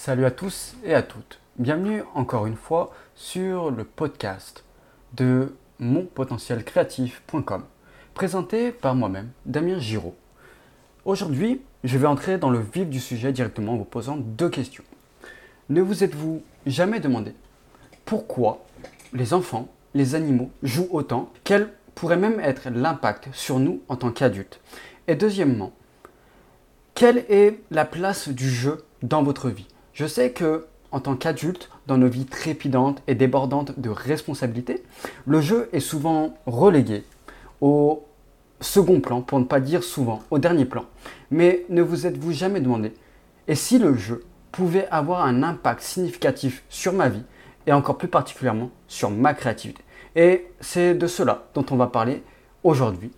Salut à tous et à toutes. Bienvenue encore une fois sur le podcast de monpotentielcreatif.com, présenté par moi-même, Damien Giraud. Aujourd'hui, je vais entrer dans le vif du sujet directement en vous posant deux questions. Ne vous êtes-vous jamais demandé pourquoi les enfants, les animaux jouent autant Quel pourrait même être l'impact sur nous en tant qu'adultes? Et deuxièmement, quelle est la place du jeu dans votre vie? Je sais que en tant qu'adulte, dans nos vies trépidantes et débordantes de responsabilités, le jeu est souvent relégué au second plan, pour ne pas dire souvent, au dernier plan. Mais ne vous êtes-vous jamais demandé, et si le jeu pouvait avoir un impact significatif sur ma vie, et encore plus particulièrement sur ma créativité? Et c'est de cela dont on va parler aujourd'hui.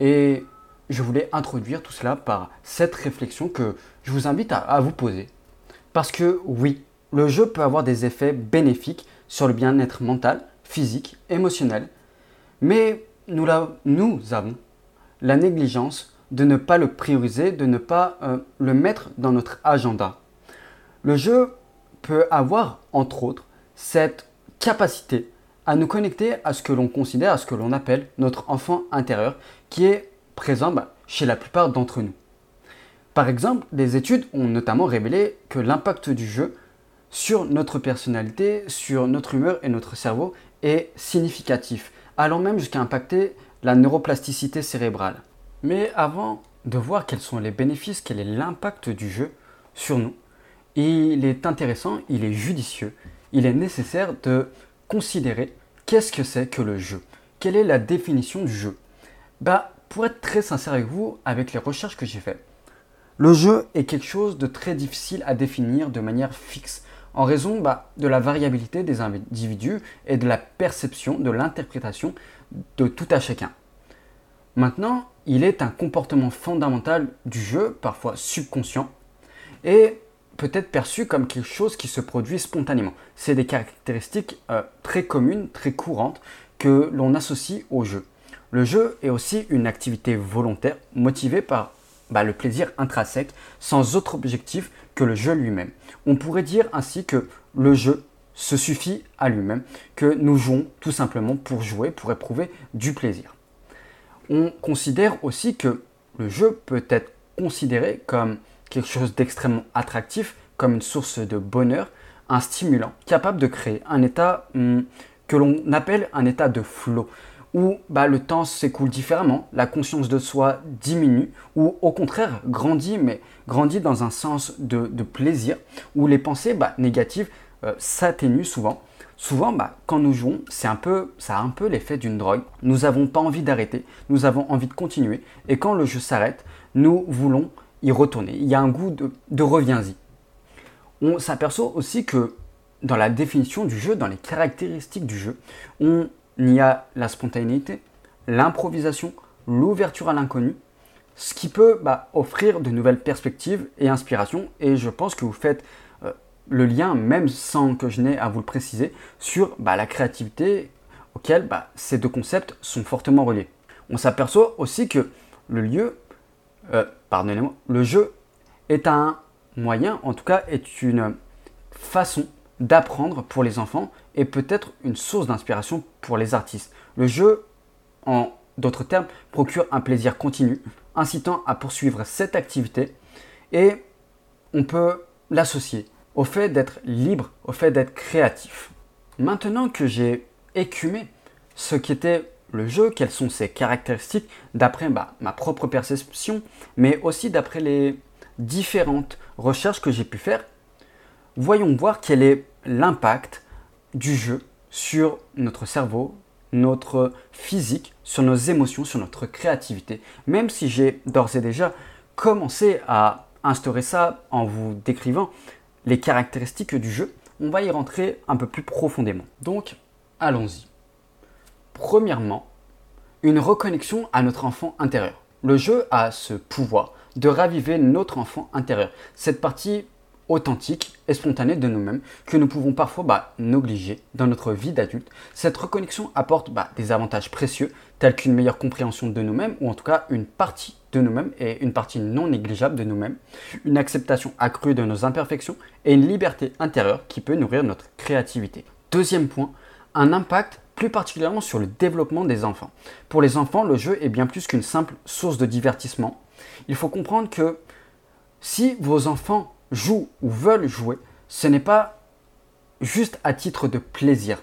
Et je voulais introduire tout cela par cette réflexion que je vous invite à, à vous poser. Parce que oui, le jeu peut avoir des effets bénéfiques sur le bien-être mental, physique, émotionnel, mais nous, avons la négligence de ne pas le prioriser, de ne pas euh, le mettre dans notre agenda. Le jeu peut avoir, entre autres, cette capacité à nous connecter à ce que l'on considère, à ce que l'on appelle notre enfant intérieur, qui est présent bah, chez la plupart d'entre nous. Par exemple, des études ont notamment révélé que l'impact du jeu sur notre personnalité, sur notre humeur et notre cerveau est significatif, allant même jusqu'à impacter la neuroplasticité cérébrale. Mais avant de voir quels sont les bénéfices, quel est l'impact du jeu sur nous, il est intéressant, il est judicieux, il est nécessaire de considérer qu'est-ce que c'est que le jeu. Quelle est la définition du jeu bah, Pour être très sincère avec vous, avec les recherches que j'ai faites, le jeu est quelque chose de très difficile à définir de manière fixe en raison bah, de la variabilité des individus et de la perception, de l'interprétation de tout à chacun. Maintenant, il est un comportement fondamental du jeu, parfois subconscient, et peut être perçu comme quelque chose qui se produit spontanément. C'est des caractéristiques euh, très communes, très courantes que l'on associe au jeu. Le jeu est aussi une activité volontaire motivée par bah, le plaisir intrinsèque sans autre objectif que le jeu lui-même. On pourrait dire ainsi que le jeu se suffit à lui-même, que nous jouons tout simplement pour jouer, pour éprouver du plaisir. On considère aussi que le jeu peut être considéré comme quelque chose d'extrêmement attractif, comme une source de bonheur, un stimulant, capable de créer un état hmm, que l'on appelle un état de flow où bah, le temps s'écoule différemment, la conscience de soi diminue, ou au contraire grandit, mais grandit dans un sens de, plaisir, où les pensées bah, négatives euh, s'atténuent souvent. Souvent, bah, quand nous jouons, c'est un peu, ça a un peu l'effet d'une drogue. Nous n'avons pas envie d'arrêter, nous avons envie de continuer, et quand le jeu s'arrête, nous voulons y retourner. Il y a un goût de, de reviens-y. On s'aperçoit aussi que dans la définition du jeu, dans les caractéristiques du jeu, on il y a la spontanéité, l'improvisation, l'ouverture à l'inconnu, ce qui peut bah, offrir de nouvelles perspectives et inspirations. Et je pense que vous faites euh, le lien, même sans que je n'ai à vous le préciser, sur bah, la créativité auquel bah, ces deux concepts sont fortement reliés. On s'aperçoit aussi que le lieu, euh, le jeu est un moyen, en tout cas est une façon d'apprendre pour les enfants et peut-être une source d'inspiration pour les artistes. Le jeu, en d'autres termes, procure un plaisir continu, incitant à poursuivre cette activité et on peut l'associer au fait d'être libre, au fait d'être créatif. Maintenant que j'ai écumé ce qu'était le jeu, quelles sont ses caractéristiques d'après bah, ma propre perception, mais aussi d'après les différentes recherches que j'ai pu faire, voyons voir quel est l'impact du jeu sur notre cerveau, notre physique, sur nos émotions, sur notre créativité. Même si j'ai d'ores et déjà commencé à instaurer ça en vous décrivant les caractéristiques du jeu, on va y rentrer un peu plus profondément. Donc, allons-y. Premièrement, une reconnexion à notre enfant intérieur. Le jeu a ce pouvoir de raviver notre enfant intérieur, cette partie authentique et spontanée de nous-mêmes que nous pouvons parfois bah, négliger dans notre vie d'adulte. Cette reconnexion apporte bah, des avantages précieux tels qu'une meilleure compréhension de nous-mêmes ou en tout cas une partie de nous-mêmes et une partie non négligeable de nous-mêmes, une acceptation accrue de nos imperfections et une liberté intérieure qui peut nourrir notre créativité. Deuxième point, un impact plus particulièrement sur le développement des enfants. Pour les enfants, le jeu est bien plus qu'une simple source de divertissement. Il faut comprendre que si vos enfants jouent ou veulent jouer, ce n'est pas juste à titre de plaisir.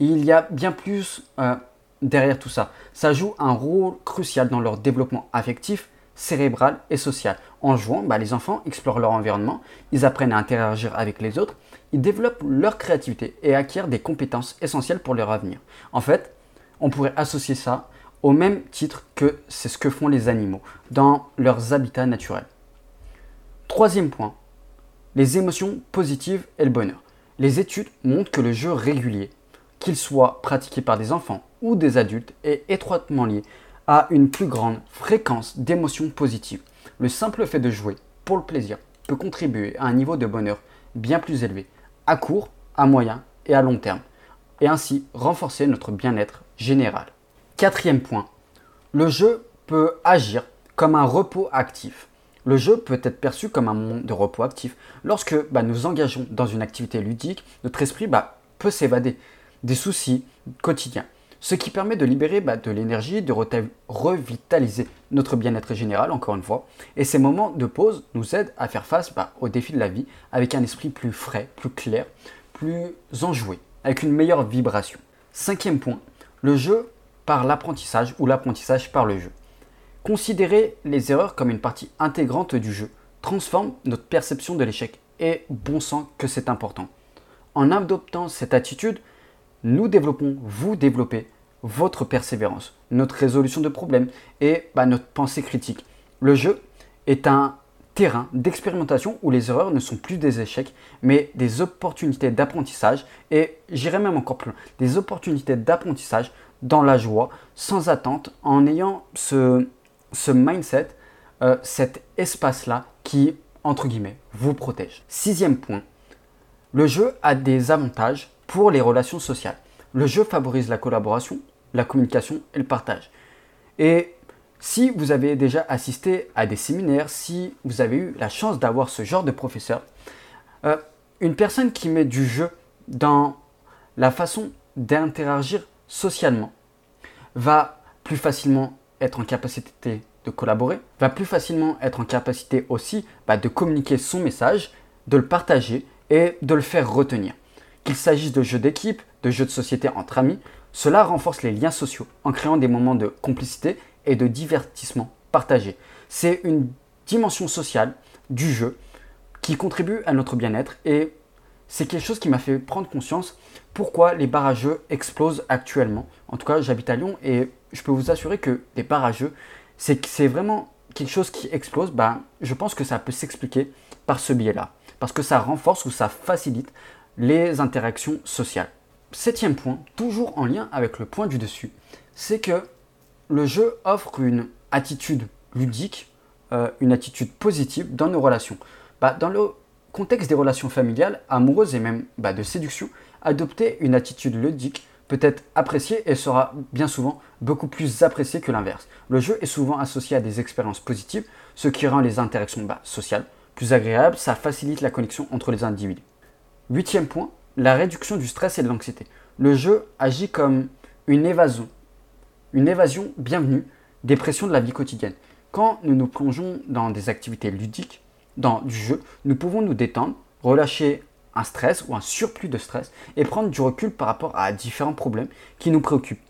Il y a bien plus euh, derrière tout ça. Ça joue un rôle crucial dans leur développement affectif, cérébral et social. En jouant, bah, les enfants explorent leur environnement, ils apprennent à interagir avec les autres, ils développent leur créativité et acquièrent des compétences essentielles pour leur avenir. En fait, on pourrait associer ça au même titre que c'est ce que font les animaux dans leurs habitats naturels. Troisième point, les émotions positives et le bonheur. Les études montrent que le jeu régulier, qu'il soit pratiqué par des enfants ou des adultes, est étroitement lié à une plus grande fréquence d'émotions positives. Le simple fait de jouer pour le plaisir peut contribuer à un niveau de bonheur bien plus élevé, à court, à moyen et à long terme, et ainsi renforcer notre bien-être général. Quatrième point, le jeu peut agir comme un repos actif. Le jeu peut être perçu comme un moment de repos actif. Lorsque bah, nous engageons dans une activité ludique, notre esprit bah, peut s'évader des soucis quotidiens, ce qui permet de libérer bah, de l'énergie, de revitaliser notre bien-être général, encore une fois. Et ces moments de pause nous aident à faire face aux défis de la vie avec un esprit plus frais, plus clair, plus enjoué, avec une meilleure vibration. Cinquième point, le jeu par l'apprentissage ou l'apprentissage par le jeu. Considérer les erreurs comme une partie intégrante du jeu transforme notre perception de l'échec et bon sang que c'est important. En adoptant cette attitude, nous développons, vous développez votre persévérance, notre résolution de problèmes et bah, notre pensée critique. Le jeu est un terrain d'expérimentation où les erreurs ne sont plus des échecs, mais des opportunités d'apprentissage et j'irai même encore plus loin, des opportunités d'apprentissage dans la joie, sans attente, en ayant ce, ce mindset, euh, cet espace-là qui, entre guillemets, vous protège. Sixième point, le jeu a des avantages pour les relations sociales. Le jeu favorise la collaboration, la communication et le partage. Et si vous avez déjà assisté à des séminaires, si vous avez eu la chance d'avoir ce genre de professeur, euh, une personne qui met du jeu dans la façon d'interagir socialement va plus facilement être en capacité de collaborer, va plus facilement être en capacité aussi bah, de communiquer son message, de le partager et de le faire retenir. Qu'il s'agisse de jeux d'équipe, de jeux de société entre amis, cela renforce les liens sociaux en créant des moments de complicité et de divertissement partagé. C'est une dimension sociale du jeu qui contribue à notre bien-être et c'est quelque chose qui m'a fait prendre conscience pourquoi les barrageux explosent actuellement. En tout cas, j'habite à Lyon et je peux vous assurer que les barrageux, c'est vraiment quelque chose qui explose. Ben, je pense que ça peut s'expliquer par ce biais-là. Parce que ça renforce ou ça facilite les interactions sociales. Septième point, toujours en lien avec le point du dessus, c'est que le jeu offre une attitude ludique, euh, une attitude positive dans nos relations. Bah, dans le contexte des relations familiales, amoureuses et même bah, de séduction, adopter une attitude ludique peut être apprécié et sera bien souvent beaucoup plus apprécié que l'inverse. Le jeu est souvent associé à des expériences positives, ce qui rend les interactions bah, sociales plus agréables, ça facilite la connexion entre les individus. Huitième point, la réduction du stress et de l'anxiété. Le jeu agit comme une évasion, une évasion bienvenue des pressions de la vie quotidienne. Quand nous nous plongeons dans des activités ludiques, dans du jeu, nous pouvons nous détendre, relâcher un stress ou un surplus de stress et prendre du recul par rapport à différents problèmes qui nous préoccupent.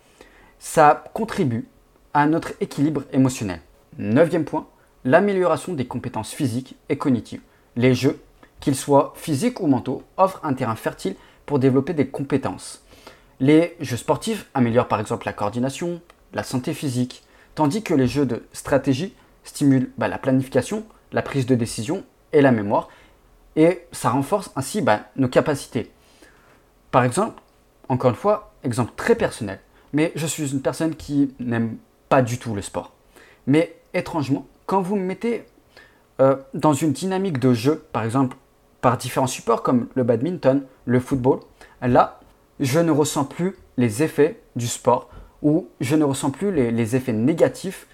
Ça contribue à notre équilibre émotionnel. Neuvième point, l'amélioration des compétences physiques et cognitives. Les jeux qu'ils soient physiques ou mentaux, offrent un terrain fertile pour développer des compétences. Les jeux sportifs améliorent par exemple la coordination, la santé physique, tandis que les jeux de stratégie stimulent bah, la planification, la prise de décision et la mémoire, et ça renforce ainsi bah, nos capacités. Par exemple, encore une fois, exemple très personnel, mais je suis une personne qui n'aime pas du tout le sport. Mais étrangement, quand vous me mettez euh, dans une dynamique de jeu, par exemple par différents supports comme le badminton, le football, là, je ne ressens plus les effets du sport ou je ne ressens plus les, effets négatifs,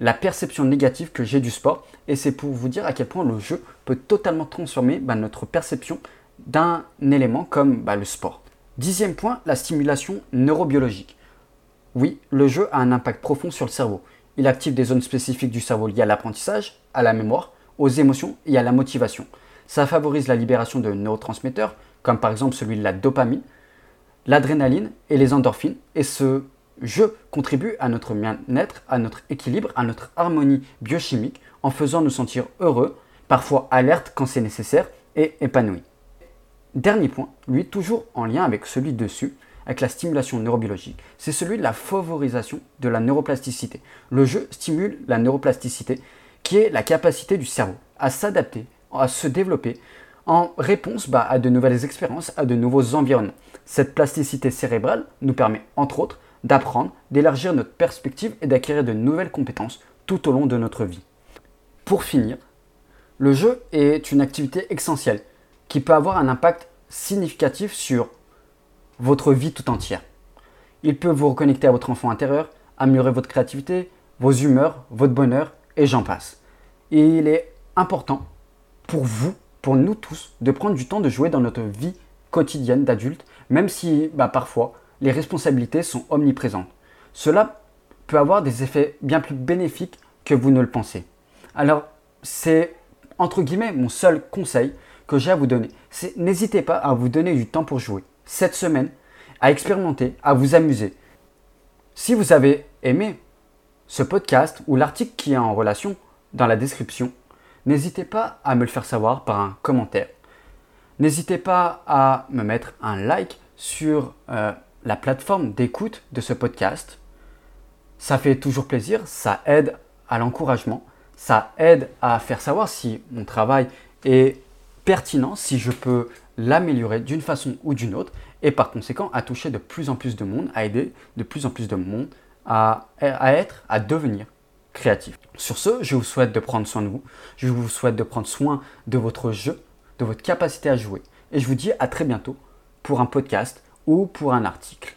la perception négative que j'ai du sport. Et c'est pour vous dire à quel point le jeu peut totalement transformer bah, notre perception d'un élément comme bah, le sport. Dixième point, la stimulation neurobiologique. Oui, le jeu a un impact profond sur le cerveau. Il active des zones spécifiques du cerveau liées à l'apprentissage, à la mémoire, aux émotions et à la motivation. Ça favorise la libération de neurotransmetteurs, comme par exemple celui de la dopamine, l'adrénaline et les endorphines. Et ce jeu contribue à notre bien-être, à notre équilibre, à notre harmonie biochimique, en faisant nous sentir heureux, parfois alertes quand c'est nécessaire, et épanouis. Dernier point, lui toujours en lien avec celui dessus, avec la stimulation neurobiologique, c'est celui de la favorisation de la neuroplasticité. Le jeu stimule la neuroplasticité, qui est la capacité du cerveau à s'adapter, à se développer en réponse bah, à de nouvelles expériences, à de nouveaux environnements. Cette plasticité cérébrale nous permet, entre autres, d'apprendre, d'élargir notre perspective et d'acquérir de nouvelles compétences tout au long de notre vie. Pour finir, le jeu est une activité essentielle qui peut avoir un impact significatif sur votre vie tout entière. Il peut vous reconnecter à votre enfant intérieur, améliorer votre créativité, vos humeurs, votre bonheur, et j'en passe. Et il est important pour vous, pour nous tous, de prendre du temps de jouer dans notre vie quotidienne d'adulte, même si bah, parfois les responsabilités sont omniprésentes. Cela peut avoir des effets bien plus bénéfiques que vous ne le pensez. Alors, c'est entre guillemets mon seul conseil que j'ai à vous donner. C'est n'hésitez pas à vous donner du temps pour jouer cette semaine, à expérimenter, à vous amuser. Si vous avez aimé ce podcast ou l'article qui est en relation dans la description, n'hésitez pas à me le faire savoir par un commentaire. N'hésitez pas à me mettre un like sur euh, la plateforme d'écoute de ce podcast. Ça fait toujours plaisir, ça aide à l'encouragement, ça aide à faire savoir si mon travail est pertinent, si je peux l'améliorer d'une façon ou d'une autre, et par conséquent à toucher de plus en plus de monde, à aider de plus en plus de monde à, être, à devenir créatif. Sur ce, je vous souhaite de prendre soin de vous, je vous souhaite de prendre soin de votre jeu, de votre capacité à jouer, et je vous dis à très bientôt pour un podcast ou pour un article.